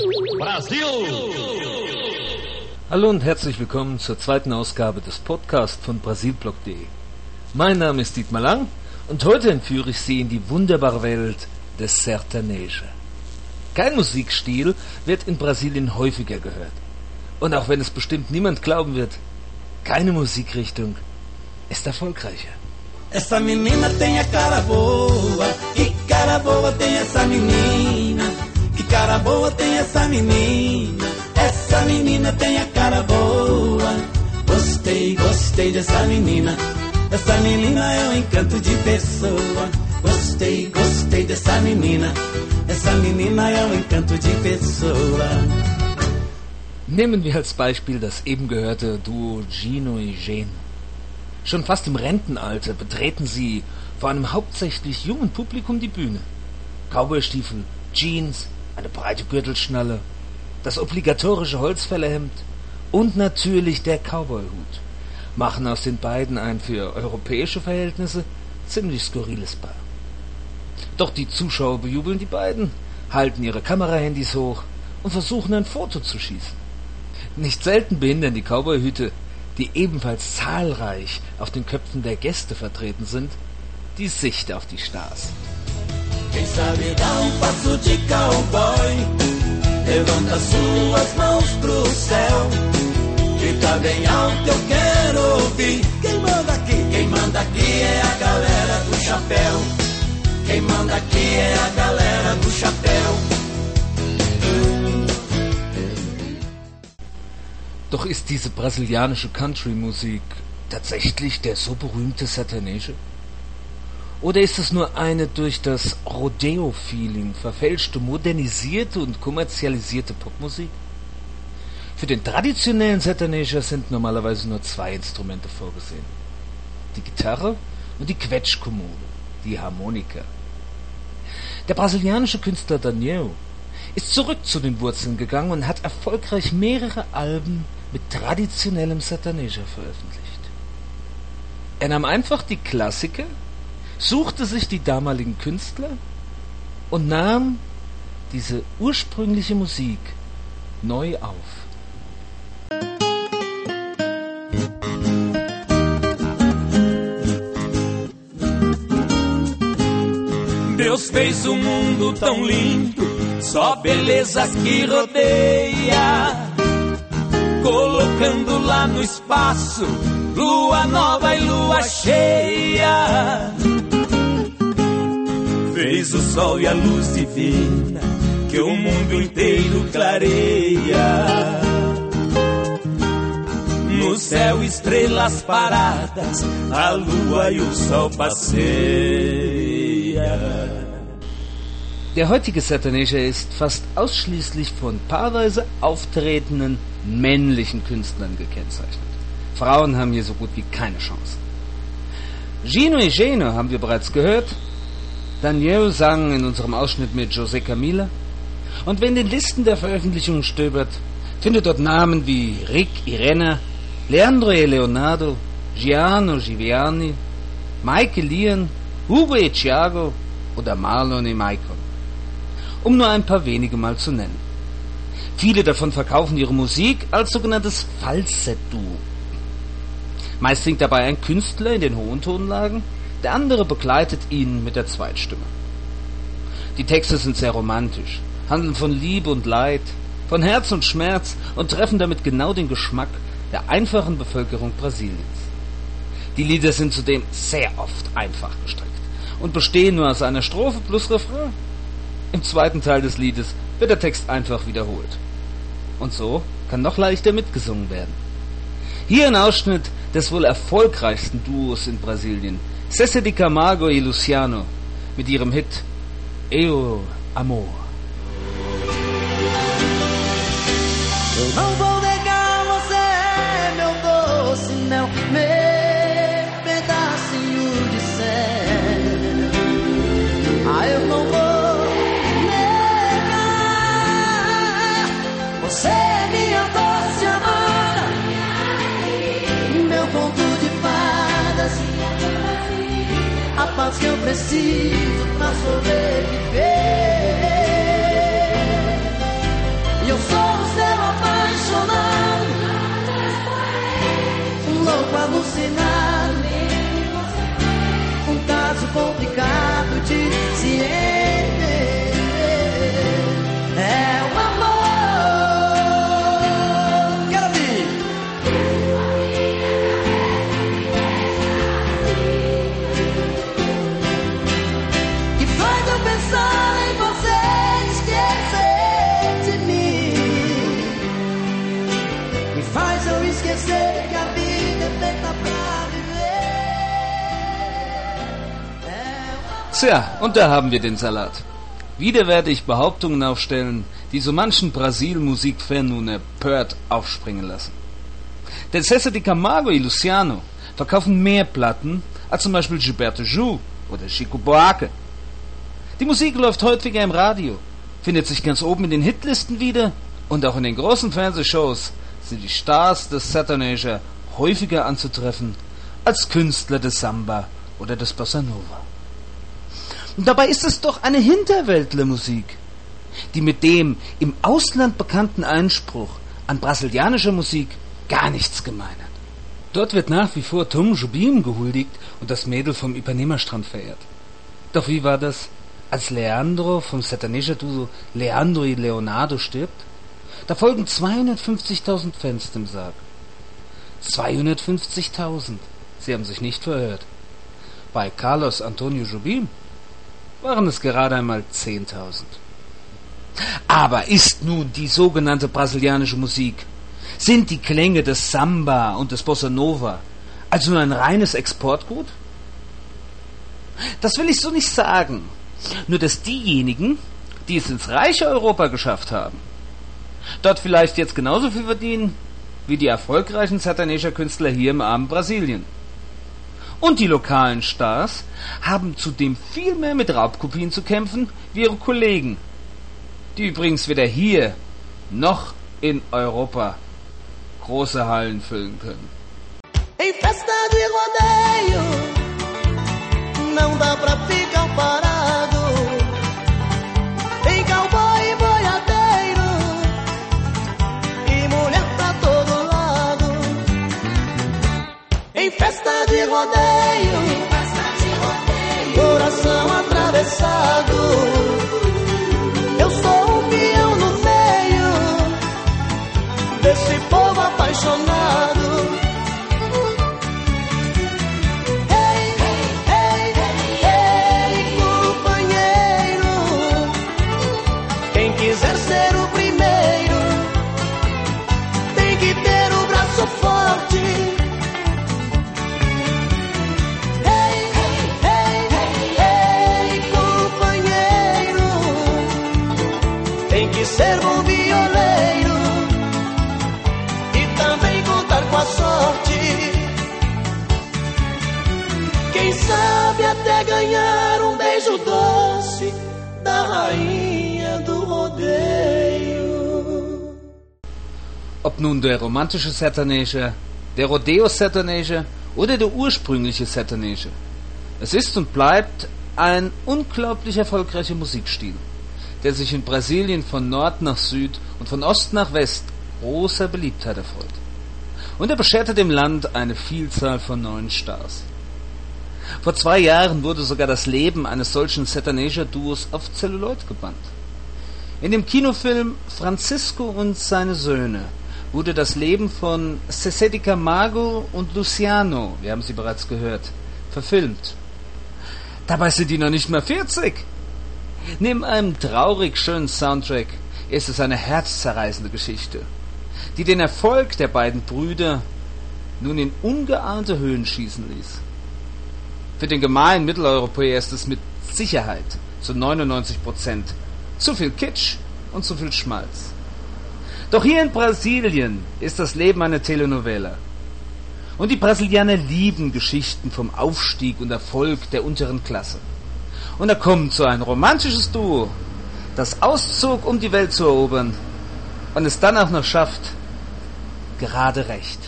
Brasil! Hallo und herzlich willkommen zur zweiten Ausgabe des Podcasts von Brasilblog.de. Mein Name ist Dietmar Lang und heute entführe ich Sie in die wunderbare Welt des Sertaneja. Kein Musikstil wird in Brasilien häufiger gehört. Und auch wenn es bestimmt niemand glauben wird, keine Musikrichtung ist erfolgreicher. Essa menina tem a cara boa, que cara boa tem essa menina, cara boa tem essa menina, essa menina tem a cara boa. Gostei, gostei dessa menina, essa menina é um encanto de pessoa. Gostei, gostei dessa menina, essa menina é um encanto de pessoa. Nehmen wir als Beispiel das eben gehörte Duo Gino und Jane. Schon fast im Rentenalter betreten sie vor einem hauptsächlich jungen Publikum die Bühne. Cowboystiefel, Jeans, eine breite Gürtelschnalle, das obligatorische Holzfällerhemd und natürlich der Cowboyhut machen aus den beiden ein für europäische Verhältnisse ziemlich skurriles Paar. Doch die Zuschauer bejubeln die beiden, halten ihre Kamerahandys hoch und versuchen ein Foto zu schießen. Nicht selten behindern die Cowboyhüte die ebenfalls zahlreich auf den Köpfen der Gäste vertreten sind, die Sicht auf die Stars. Sabe dá um passo de cowboy, levanta suas mãos pro céu, grita bem alto, eu quero ouvir. Quem manda aqui? Quem manda aqui é a galera do chapéu. Quem manda aqui é a galera do chapéu. Doch ist diese brasilianische Country-Musik tatsächlich der so berühmte Sertanejo? Oder ist es nur eine durch das Rodeo-Feeling verfälschte, modernisierte und kommerzialisierte Popmusik? Für den traditionellen Sertanejo sind normalerweise nur zwei Instrumente vorgesehen. Die Gitarre und die Quetschkommode, die Harmonika. Der brasilianische Künstler Daniel ist zurück zu den Wurzeln gegangen und hat erfolgreich mehrere Alben mit traditionellem Sertanejo veröffentlicht. Er nahm einfach die Klassiker, suchte sich die damaligen Künstler und nahm diese ursprüngliche Musik neu auf. Deus fez o mundo tão lindo, só beleza que rodeia. Colocando lá no espaço, lua nova e lua cheia. Fez o sol e a luz divina, que o mundo inteiro clareia. No céu, estrelas paradas, a lua e o sol passeia. Der heutige Sertanejo ist fast ausschließlich von paarweise auftretenden männlichen Künstlern gekennzeichnet. Frauen haben hier so gut wie keine Chance. Gino e Geno haben wir bereits gehört. Daniel sang in unserem Ausschnitt mit José Camila. Und wer in den Listen der Veröffentlichungen stöbert, findet dort Namen wie Rick Irena, Leandro e Leonardo, Giano Giviani, Michael Lian, Hugo e Thiago oder Marlon e Maicon um nur ein paar wenige mal zu nennen. Viele davon verkaufen ihre Musik als sogenanntes Falsett-Duo. Meist singt dabei ein Künstler in den hohen Tonlagen, der andere begleitet ihn mit der Zweitstimme. Die Texte sind sehr romantisch, handeln von Liebe und Leid, von Herz und Schmerz und treffen damit genau den Geschmack der einfachen Bevölkerung Brasiliens. Die Lieder sind zudem sehr oft einfach gestrickt und bestehen nur aus einer Strophe plus Refrain. Im zweiten Teil des Liedes wird der Text einfach wiederholt. Und so kann noch leichter mitgesungen werden. Hier ein Ausschnitt des wohl erfolgreichsten Duos in Brasilien, Cesse de Camargo e Luciano, mit ihrem Hit Eu Amor. Paz que eu preciso pra sobreviver. Tja, und da haben wir den Salat. Wieder werde ich Behauptungen aufstellen, die so manchen Brasil-Musikfan nun empört aufspringen lassen. Denn César de Camargo y Luciano verkaufen mehr Platten als zum Beispiel Gilberto Gil oder Chico Buarque. Die Musik läuft häufiger im Radio, findet sich ganz oben in den Hitlisten wieder und auch in den großen Fernsehshows sind die Stars des Sertaneja häufiger anzutreffen als Künstler des Samba oder des Bossa Nova. Und dabei ist es doch eine Hinterwäldlermusik, die mit dem im Ausland bekannten Einspruch an brasilianischer Musik gar nichts gemein hat. Dort wird nach wie vor Tom Jobim gehuldigt und das Mädel vom Ipanema-Strand verehrt. Doch wie war das, als Leandro vom Sertaneja-Duo Leandro y Leonardo stirbt? Da folgen 250.000 Fans dem Sarg. 250.000. Sie haben sich nicht verhört. Bei Carlos Antonio Jobim waren es gerade einmal 10.000. Aber ist nun die sogenannte brasilianische Musik, sind die Klänge des Samba und des Bossa Nova also nur ein reines Exportgut? Das will ich so nicht sagen. Nur dass diejenigen, die es ins reiche Europa geschafft haben, dort vielleicht jetzt genauso viel verdienen wie die erfolgreichen Sertaneja-Künstler hier im armen Brasilien. Und die lokalen Stars haben zudem viel mehr mit Raubkopien zu kämpfen wie ihre Kollegen, die übrigens weder hier noch in Europa große Hallen füllen können. Em festa de rodeio, não dá pra ficar parado. Festa de Quem sabe até ganhar um beijo doce da rainha do rodeio. Ob nun der romantische Sertaneja, der Rodeo-Sertaneja oder der ursprüngliche Sertaneja. Es ist und bleibt ein unglaublich erfolgreicher Musikstil, der sich in Brasilien von Nord nach Süd und von Ost nach West großer Beliebtheit erfreut. Und er bescherte dem Land eine Vielzahl von neuen Stars. Vor zwei Jahren wurde sogar das Leben eines solchen Sertaneja-Duos auf Celluloid gebannt. In dem Kinofilm Francisco und seine Söhne wurde das Leben von Cessé de Camargo und Luciano, wir haben sie bereits gehört, verfilmt. Dabei sind die noch nicht mal 40. Neben einem traurig schönen Soundtrack ist es eine herzzerreißende Geschichte, die den Erfolg der beiden Brüder nun in ungeahnte Höhen schießen ließ. Für den gemeinen Mitteleuropäer ist es mit Sicherheit zu 99 Prozent zu viel Kitsch und zu viel Schmalz. Doch hier in Brasilien ist das Leben eine Telenovela. Und die Brasilianer lieben Geschichten vom Aufstieg und Erfolg der unteren Klasse. Und da kommt so ein romantisches Duo, das auszog, um die Welt zu erobern und es dann auch noch schafft, gerade recht.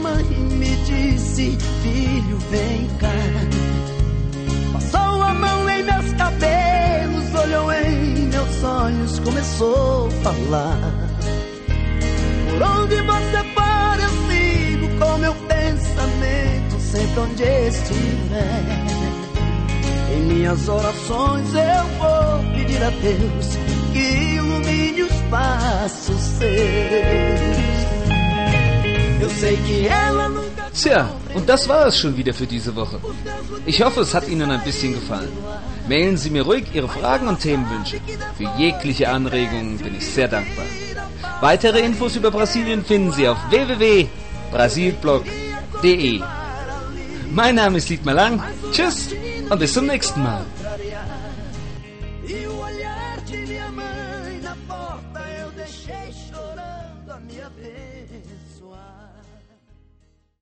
Mãe me disse: Filho, vem cá. Passou a mão em meus cabelos, olhou em meus olhos, começou a falar. Por onde você for, eu sigo com meu pensamento, sempre onde estiver. Em minhas orações eu vou pedir a Deus que ilumine os passos seus. Tja, und das war es schon wieder für diese Woche. Ich hoffe, es hat Ihnen ein bisschen gefallen. Mailen Sie mir ruhig Ihre Fragen und Themenwünsche. Für jegliche Anregungen bin ich sehr dankbar. Weitere Infos über Brasilien finden Sie auf www.brasilblog.de. Mein Name ist Dietmar Lang. Tschüss und bis zum nächsten Mal.